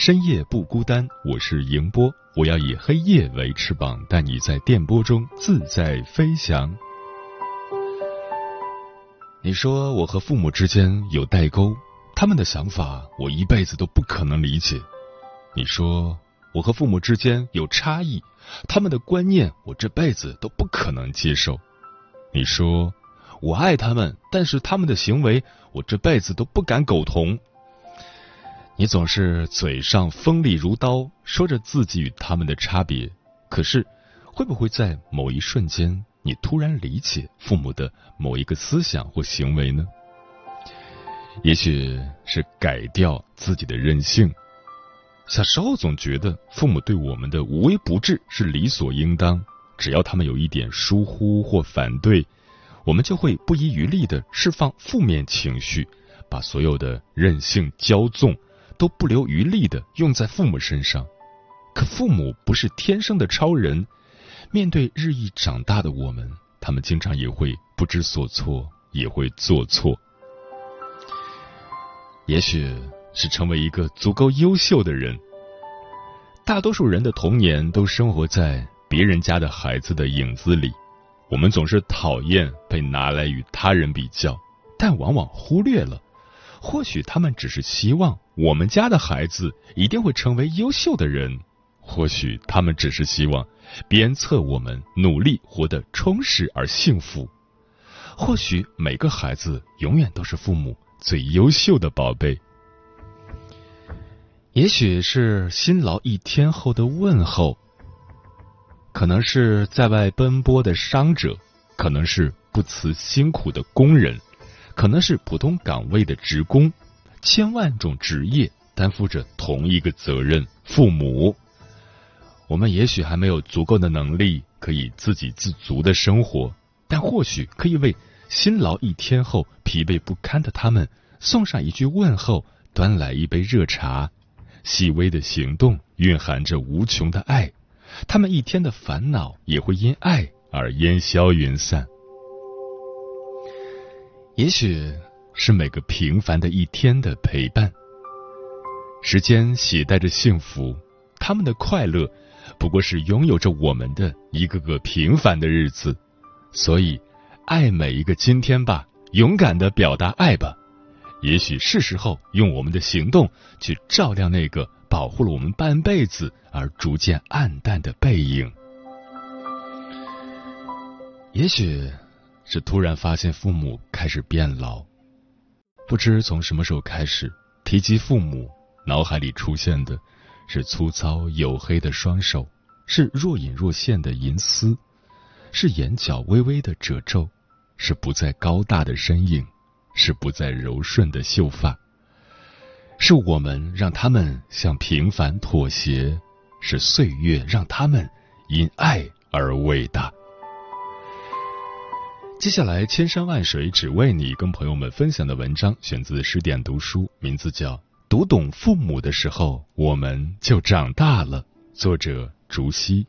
深夜不孤单，我是迎波，我要以黑夜为翅膀，带你在电波中自在飞翔。你说我和父母之间有代沟，他们的想法我一辈子都不可能理解。你说我和父母之间有差异，他们的观念我这辈子都不可能接受。你说。我爱他们，但是他们的行为，我这辈子都不敢苟同。你总是嘴上锋利如刀，说着自己与他们的差别，可是会不会在某一瞬间，你突然理解父母的某一个思想或行为呢？也许是改掉自己的任性。小时候总觉得父母对我们的无微不至是理所应当，只要他们有一点疏忽或反对。我们就会不遗余力的释放负面情绪，把所有的任性骄纵都不留余力的用在父母身上。可父母不是天生的超人，面对日益长大的我们，他们经常也会不知所措，也会做错。也许是成为一个足够优秀的人。大多数人的童年都生活在别人家的孩子的影子里。我们总是讨厌被拿来与他人比较，但往往忽略了，或许他们只是希望我们家的孩子一定会成为优秀的人，或许他们只是希望鞭策我们努力活得充实而幸福，或许每个孩子永远都是父母最优秀的宝贝，也许是辛劳一天后的问候。可能是在外奔波的伤者，可能是不辞辛苦的工人，可能是普通岗位的职工，千万种职业担负着同一个责任——父母。我们也许还没有足够的能力可以自给自足的生活，但或许可以为辛劳一天后疲惫不堪的他们送上一句问候，端来一杯热茶。细微的行动蕴含着无穷的爱。他们一天的烦恼也会因爱而烟消云散。也许是每个平凡的一天的陪伴。时间携带着幸福，他们的快乐不过是拥有着我们的一个个平凡的日子。所以，爱每一个今天吧，勇敢的表达爱吧。也许是时候用我们的行动去照亮那个。保护了我们半辈子而逐渐暗淡的背影，也许是突然发现父母开始变老，不知从什么时候开始，提及父母，脑海里出现的是粗糙黝黑的双手，是若隐若现的银丝，是眼角微微的褶皱，是不再高大的身影，是不再柔顺的秀发。是我们让他们向平凡妥协，是岁月让他们因爱而伟大。接下来，千山万水只为你，跟朋友们分享的文章选自十点读书，名字叫《读懂父母的时候，我们就长大了》，作者竹溪。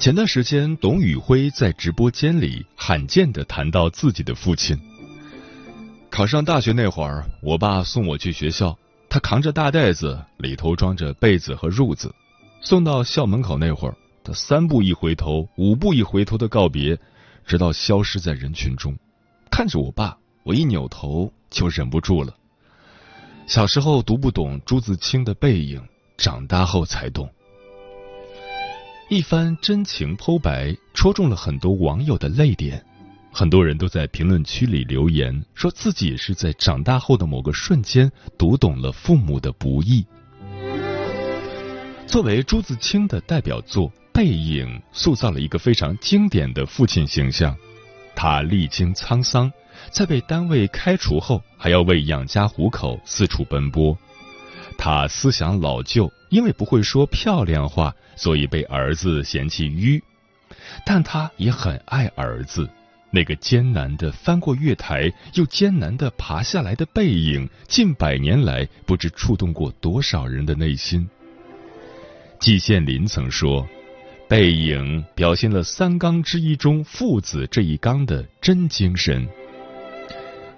前段时间，董宇辉在直播间里罕见的谈到自己的父亲。考上大学那会儿，我爸送我去学校，他扛着大袋子，里头装着被子和褥子。送到校门口那会儿，他三步一回头，五步一回头的告别，直到消失在人群中。看着我爸，我一扭头就忍不住了。小时候读不懂朱自清的背影，长大后才懂。一番真情剖白，戳中了很多网友的泪点。很多人都在评论区里留言，说自己是在长大后的某个瞬间读懂了父母的不易。作为朱自清的代表作《背影》，塑造了一个非常经典的父亲形象。他历经沧桑，在被单位开除后，还要为养家糊口四处奔波。他思想老旧，因为不会说漂亮话，所以被儿子嫌弃愚。但他也很爱儿子。那个艰难的翻过月台，又艰难的爬下来的背影，近百年来不知触动过多少人的内心。季羡林曾说：“背影表现了三纲之一中父子这一纲的真精神。”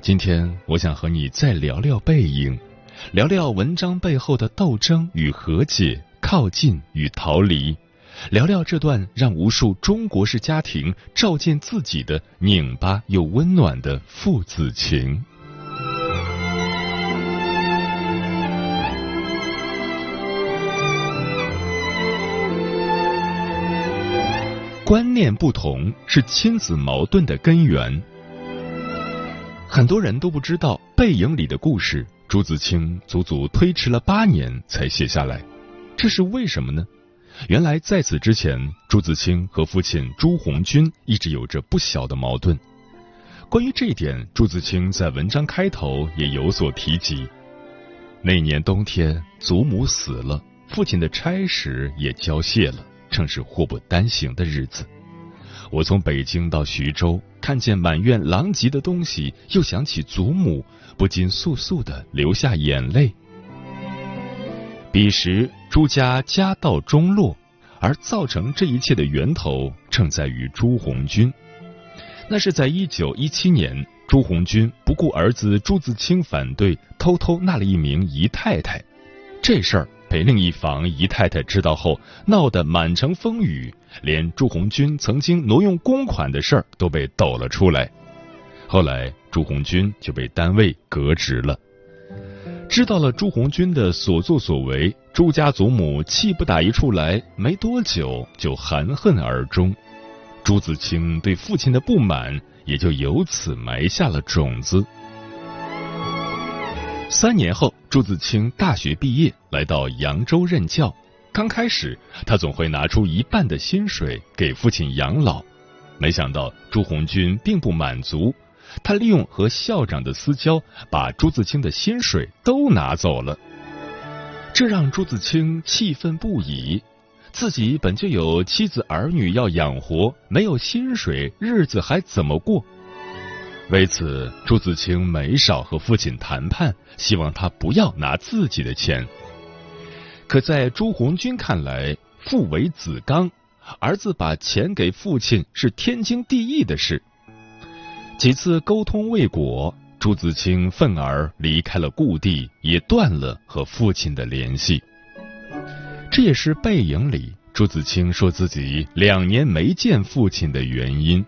今天我想和你再聊聊背影，聊聊文章背后的斗争与和解，靠近与逃离。聊聊这段让无数中国式家庭照见自己的拧巴又温暖的父子情。观念不同是亲子矛盾的根源。很多人都不知道《背影》里的故事，朱自清足足推迟了八年才写下来，这是为什么呢？原来在此之前，朱自清和父亲朱红军一直有着不小的矛盾。关于这一点，朱自清在文章开头也有所提及。那年冬天，祖母死了，父亲的差事也交卸了，正是祸不单行的日子。我从北京到徐州，看见满院狼藉的东西，又想起祖母，不禁簌簌的流下眼泪。彼时朱家家道中落，而造成这一切的源头正在于朱红军。那是在一九一七年，朱红军不顾儿子朱自清反对，偷偷纳了一名姨太太。这事儿被另一房姨太太知道后，闹得满城风雨，连朱红军曾经挪用公款的事儿都被抖了出来。后来朱红军就被单位革职了。知道了朱红军的所作所为，朱家祖母气不打一处来，没多久就含恨而终。朱自清对父亲的不满也就由此埋下了种子。三年后，朱自清大学毕业，来到扬州任教。刚开始，他总会拿出一半的薪水给父亲养老。没想到朱红军并不满足。他利用和校长的私交，把朱自清的薪水都拿走了，这让朱自清气愤不已。自己本就有妻子儿女要养活，没有薪水，日子还怎么过？为此，朱自清没少和父亲谈判，希望他不要拿自己的钱。可在朱红军看来，父为子纲，儿子把钱给父亲是天经地义的事。几次沟通未果，朱自清愤而离开了故地，也断了和父亲的联系。这也是背影里朱自清说自己两年没见父亲的原因。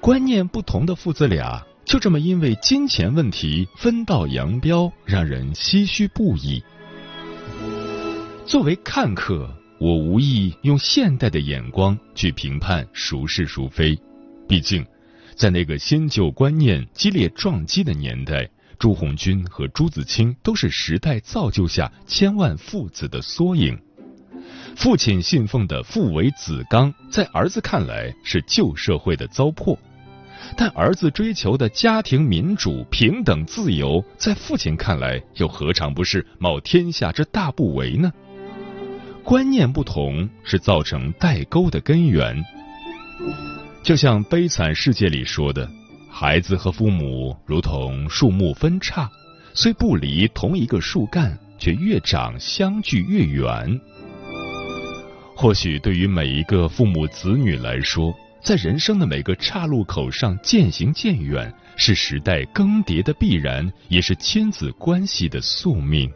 观念不同的父子俩，就这么因为金钱问题分道扬镳，让人唏嘘不已。作为看客，我无意用现代的眼光去评判孰是孰非，毕竟。在那个新旧观念激烈撞击的年代，朱红军和朱自清都是时代造就下千万父子的缩影。父亲信奉的父为子纲，在儿子看来是旧社会的糟粕；但儿子追求的家庭民主、平等、自由，在父亲看来又何尝不是冒天下之大不韪呢？观念不同是造成代沟的根源。就像《悲惨世界》里说的，孩子和父母如同树木分叉，虽不离同一个树干，却越长相距越远。或许对于每一个父母子女来说，在人生的每个岔路口上渐行渐远，是时代更迭的必然，也是亲子关系的宿命。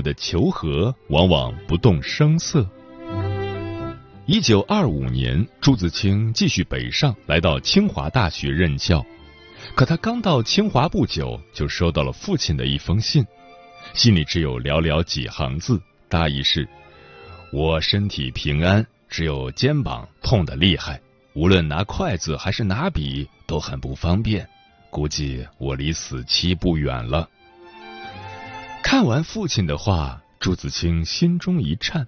的求和往往不动声色。一九二五年，朱自清继续北上，来到清华大学任教。可他刚到清华不久，就收到了父亲的一封信，信里只有寥寥几行字，大意是：我身体平安，只有肩膀痛得厉害，无论拿筷子还是拿笔都很不方便，估计我离死期不远了。看完父亲的话，朱自清心中一颤。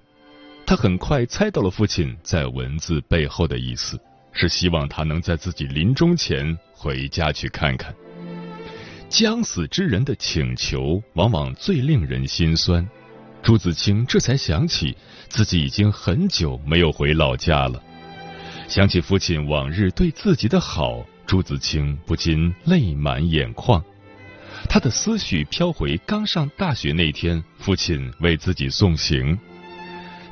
他很快猜到了父亲在文字背后的意思，是希望他能在自己临终前回家去看看。将死之人的请求往往最令人心酸。朱自清这才想起自己已经很久没有回老家了，想起父亲往日对自己的好，朱自清不禁泪满眼眶。他的思绪飘回刚上大学那天，父亲为自己送行。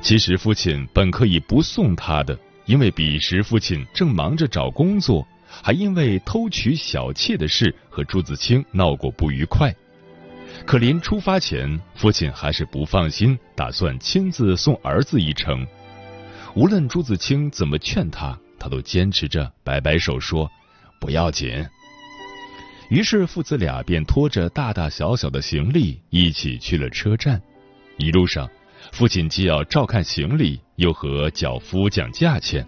其实父亲本可以不送他的，因为彼时父亲正忙着找工作，还因为偷取小妾的事和朱自清闹过不愉快。可临出发前，父亲还是不放心，打算亲自送儿子一程。无论朱自清怎么劝他，他都坚持着，摆摆手说：“不要紧。”于是父子俩便拖着大大小小的行李一起去了车站。一路上，父亲既要照看行李，又和脚夫讲价钱。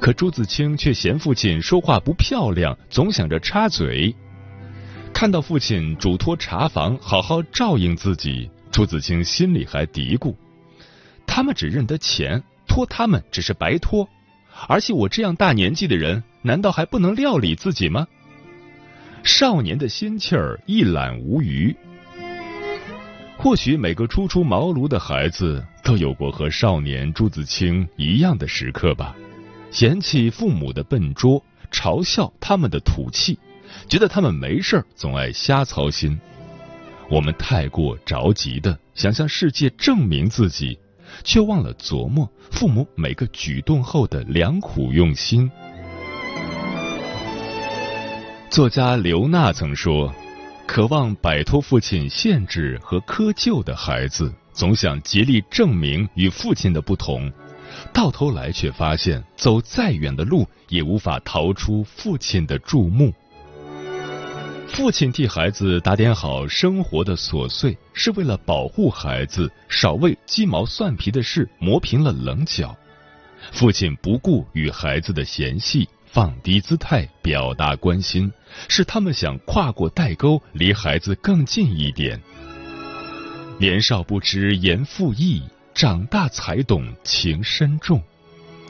可朱自清却嫌父亲说话不漂亮，总想着插嘴。看到父亲嘱托茶房好好照应自己，朱自清心里还嘀咕：他们只认得钱，托他们只是白托。而且我这样大年纪的人，难道还不能料理自己吗？少年的心气儿一览无余。或许每个初出茅庐的孩子都有过和少年朱自清一样的时刻吧，嫌弃父母的笨拙，嘲笑他们的土气，觉得他们没事儿总爱瞎操心。我们太过着急的想向世界证明自己，却忘了琢磨父母每个举动后的良苦用心。作家刘娜曾说：“渴望摆脱父亲限制和苛求的孩子，总想竭力证明与父亲的不同，到头来却发现走再远的路也无法逃出父亲的注目。父亲替孩子打点好生活的琐碎，是为了保护孩子少为鸡毛蒜皮的事磨平了棱角。父亲不顾与孩子的嫌隙。”放低姿态表达关心，是他们想跨过代沟，离孩子更近一点。年少不知言父意，长大才懂情深重。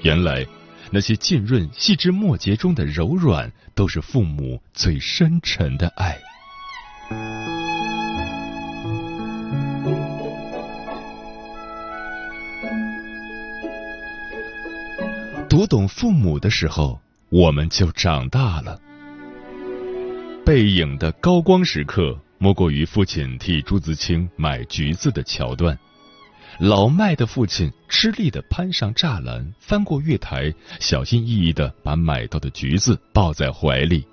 原来，那些浸润细枝末节中的柔软，都是父母最深沉的爱。读懂父母的时候。我们就长大了。背影的高光时刻，莫过于父亲替朱自清买橘子的桥段。老迈的父亲吃力的攀上栅栏，翻过月台，小心翼翼的把买到的橘子抱在怀里。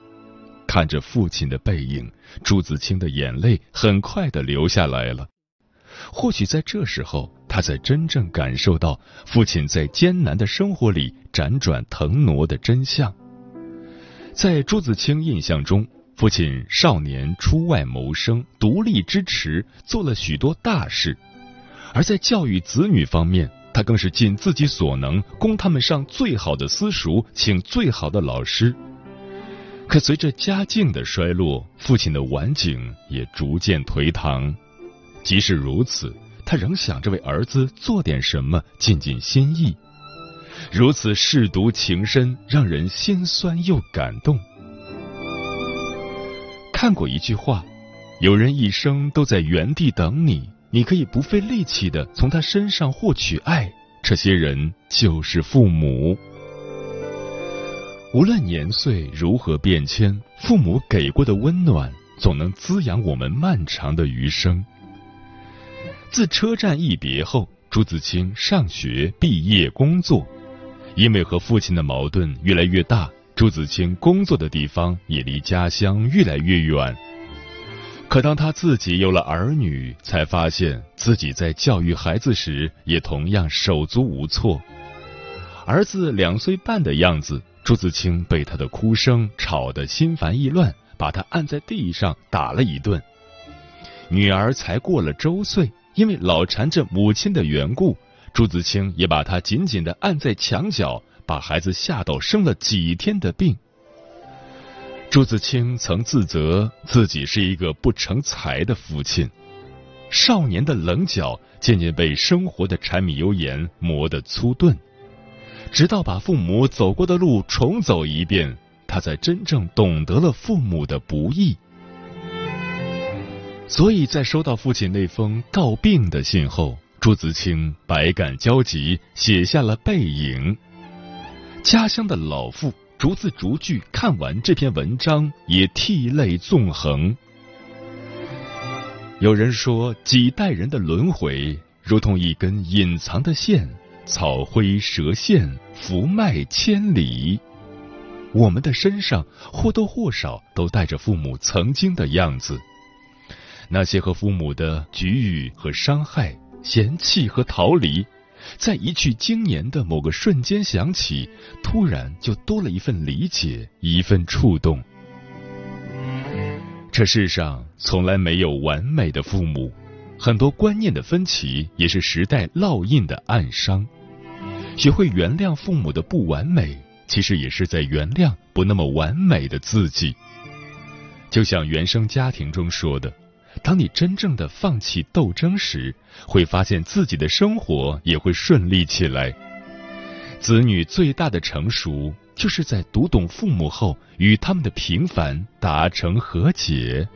看着父亲的背影，朱自清的眼泪很快的流下来了。或许在这时候，他才真正感受到父亲在艰难的生活里辗转腾挪的真相。在朱自清印象中，父亲少年出外谋生，独立支持，做了许多大事；而在教育子女方面，他更是尽自己所能，供他们上最好的私塾，请最好的老师。可随着家境的衰落，父亲的晚景也逐渐颓唐。即使如此，他仍想着为儿子做点什么，尽尽心意。如此舐犊情深，让人心酸又感动。看过一句话：有人一生都在原地等你，你可以不费力气的从他身上获取爱。这些人就是父母。无论年岁如何变迁，父母给过的温暖。总能滋养我们漫长的余生。自车站一别后，朱自清上学、毕业、工作，因为和父亲的矛盾越来越大，朱自清工作的地方也离家乡越来越远。可当他自己有了儿女，才发现自己在教育孩子时也同样手足无措。儿子两岁半的样子，朱自清被他的哭声吵得心烦意乱，把他按在地上打了一顿。女儿才过了周岁。因为老缠着母亲的缘故，朱自清也把她紧紧的按在墙角，把孩子吓到生了几天的病。朱自清曾自责自己是一个不成才的父亲，少年的棱角渐渐被生活的柴米油盐磨得粗钝，直到把父母走过的路重走一遍，他才真正懂得了父母的不易。所以在收到父亲那封告病的信后，朱自清百感交集，写下了《背影》。家乡的老妇逐字逐句看完这篇文章，也涕泪纵横。有人说，几代人的轮回如同一根隐藏的线，草灰蛇线，伏脉千里。我们的身上或多或少都带着父母曾经的样子。那些和父母的局域和伤害、嫌弃和逃离，在一去经年的某个瞬间想起，突然就多了一份理解，一份触动。这世上从来没有完美的父母，很多观念的分歧也是时代烙印的暗伤。学会原谅父母的不完美，其实也是在原谅不那么完美的自己。就像原生家庭中说的。当你真正的放弃斗争时，会发现自己的生活也会顺利起来。子女最大的成熟，就是在读懂父母后，与他们的平凡达成和解。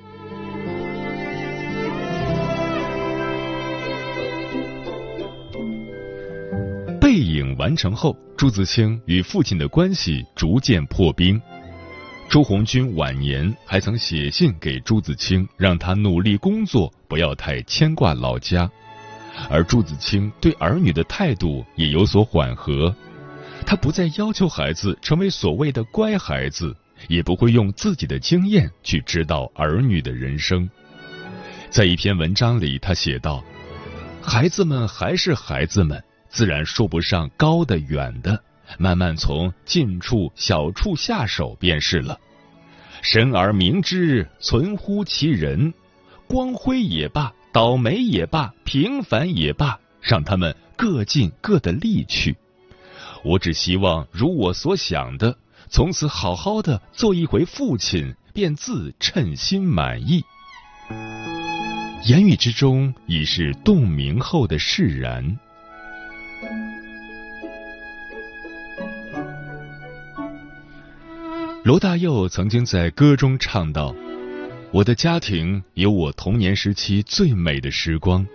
背影完成后，朱自清与父亲的关系逐渐破冰。朱红军晚年还曾写信给朱自清，让他努力工作，不要太牵挂老家。而朱自清对儿女的态度也有所缓和，他不再要求孩子成为所谓的乖孩子，也不会用自己的经验去指导儿女的人生。在一篇文章里，他写道：“孩子们还是孩子们，自然说不上高的远的。”慢慢从近处、小处下手便是了。神而明之，存乎其人。光辉也罢，倒霉也罢，平凡也罢，让他们各尽各的力去。我只希望如我所想的，从此好好的做一回父亲，便自称心满意。言语之中已是洞明后的释然。罗大佑曾经在歌中唱道：“我的家庭有我童年时期最美的时光，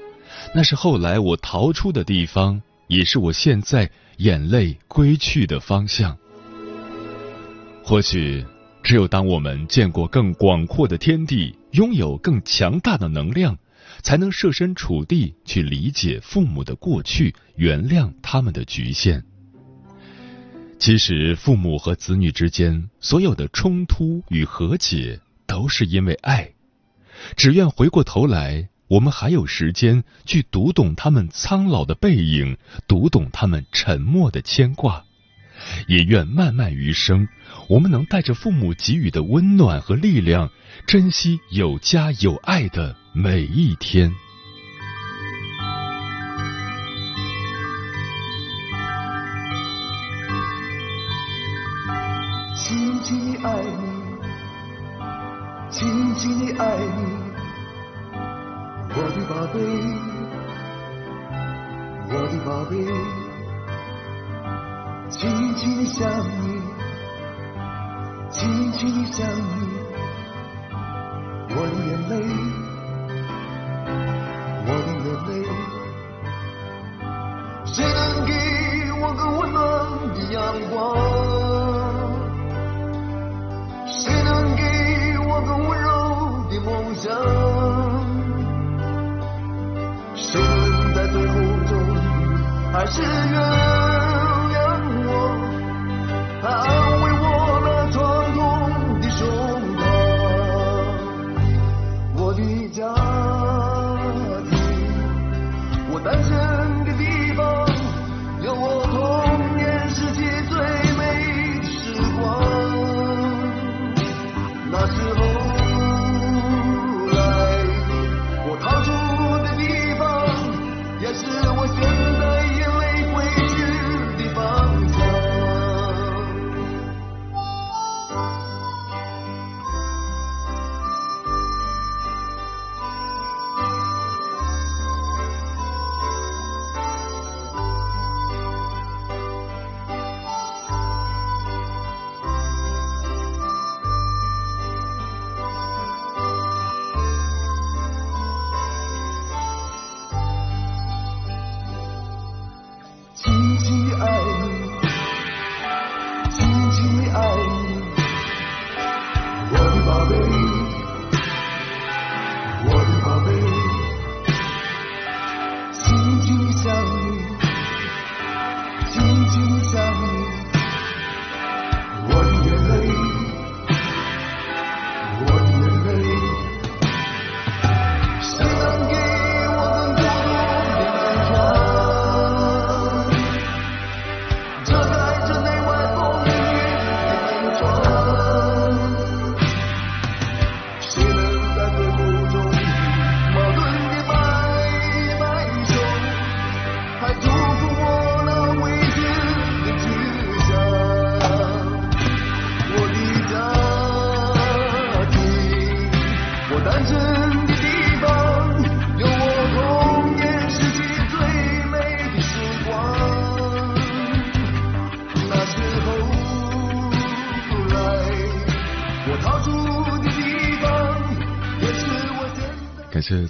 那是后来我逃出的地方，也是我现在眼泪归去的方向。或许，只有当我们见过更广阔的天地，拥有更强大的能量，才能设身处地去理解父母的过去，原谅他们的局限。”其实，父母和子女之间所有的冲突与和解，都是因为爱。只愿回过头来，我们还有时间去读懂他们苍老的背影，读懂他们沉默的牵挂。也愿漫漫余生，我们能带着父母给予的温暖和力量，珍惜有家有爱的每一天。亲爱你，紧紧的爱你，我的宝贝，我的宝贝，紧紧的想你，紧紧的想你，我的眼泪，我的眼泪，谁能给我个温暖的阳光？谁在最后中还是原谅我？啊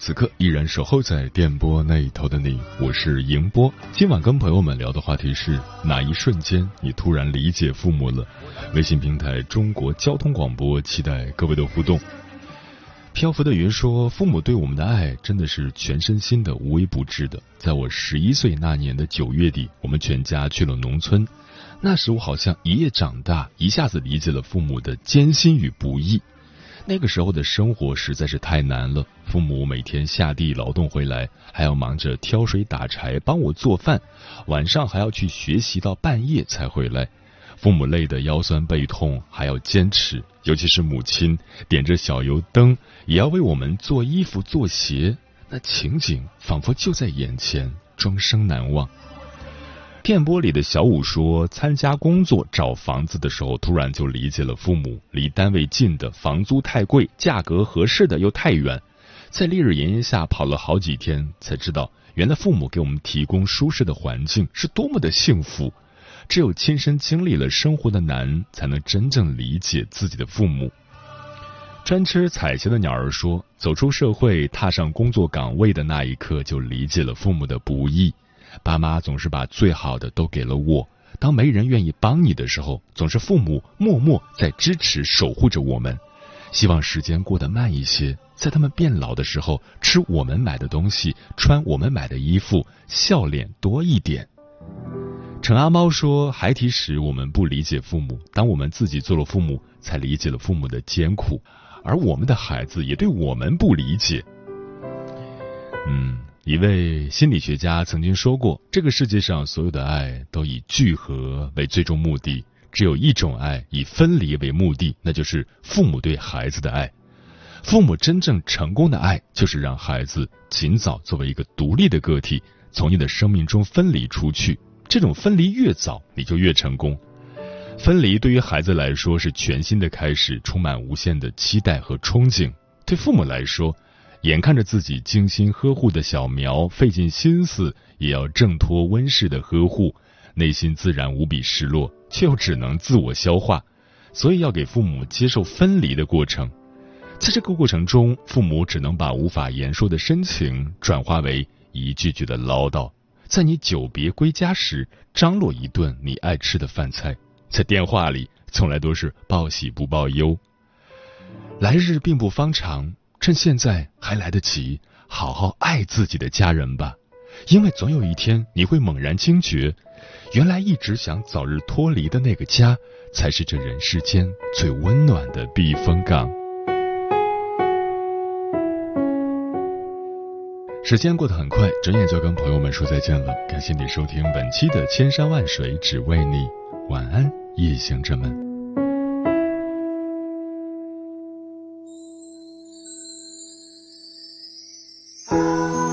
此刻依然守候在电波那一头的你，我是迎波。今晚跟朋友们聊的话题是哪一瞬间你突然理解父母了？微信平台中国交通广播，期待各位的互动。漂浮的云说：“父母对我们的爱真的是全身心的、无微不至的。在我十一岁那年的九月底，我们全家去了农村。那时我好像一夜长大，一下子理解了父母的艰辛与不易。那个时候的生活实在是太难了，父母每天下地劳动回来，还要忙着挑水打柴帮我做饭，晚上还要去学习到半夜才回来。父母累得腰酸背痛，还要坚持，尤其是母亲点着小油灯，也要为我们做衣服做鞋，那情景仿佛就在眼前，终生难忘。电波里的小五说，参加工作找房子的时候，突然就理解了父母离单位近的房租太贵，价格合适的又太远，在烈日炎炎下跑了好几天，才知道原来父母给我们提供舒适的环境是多么的幸福。只有亲身经历了生活的难，才能真正理解自己的父母。专吃彩霞的鸟儿说，走出社会，踏上工作岗位的那一刻，就理解了父母的不易。爸妈总是把最好的都给了我，当没人愿意帮你的时候，总是父母默默在支持守护着我们。希望时间过得慢一些，在他们变老的时候，吃我们买的东西，穿我们买的衣服，笑脸多一点。陈阿猫说：“孩提时我们不理解父母，当我们自己做了父母，才理解了父母的艰苦，而我们的孩子也对我们不理解。”嗯，一位心理学家曾经说过：“这个世界上所有的爱都以聚合为最终目的，只有一种爱以分离为目的，那就是父母对孩子的爱。父母真正成功的爱，就是让孩子尽早作为一个独立的个体，从你的生命中分离出去。”这种分离越早，你就越成功。分离对于孩子来说是全新的开始，充满无限的期待和憧憬；对父母来说，眼看着自己精心呵护的小苗费尽心思也要挣脱温室的呵护，内心自然无比失落，却又只能自我消化，所以要给父母接受分离的过程。在这个过程中，父母只能把无法言说的深情转化为一句句的唠叨。在你久别归家时，张罗一顿你爱吃的饭菜；在电话里，从来都是报喜不报忧。来日并不方长，趁现在还来得及，好好爱自己的家人吧，因为总有一天你会猛然惊觉，原来一直想早日脱离的那个家，才是这人世间最温暖的避风港。时间过得很快，转眼就跟朋友们说再见了。感谢你收听本期的《千山万水只为你》，晚安，夜行者们。越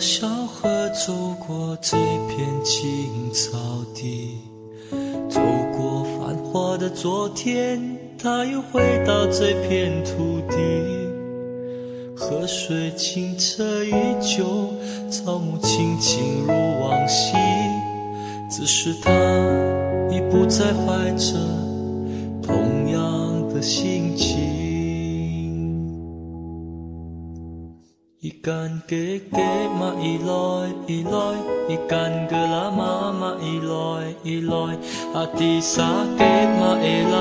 小河，走过这片青草地，走过繁华的昨天，他又回到这片土地。河水清澈依旧，草木青青如往昔，只是他已不再怀着同样的心一干给给嘛一来一来，一干个啦嘛嘛一来一来，阿迪萨给嘛一来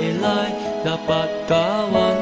一来，dapat kawan ma 一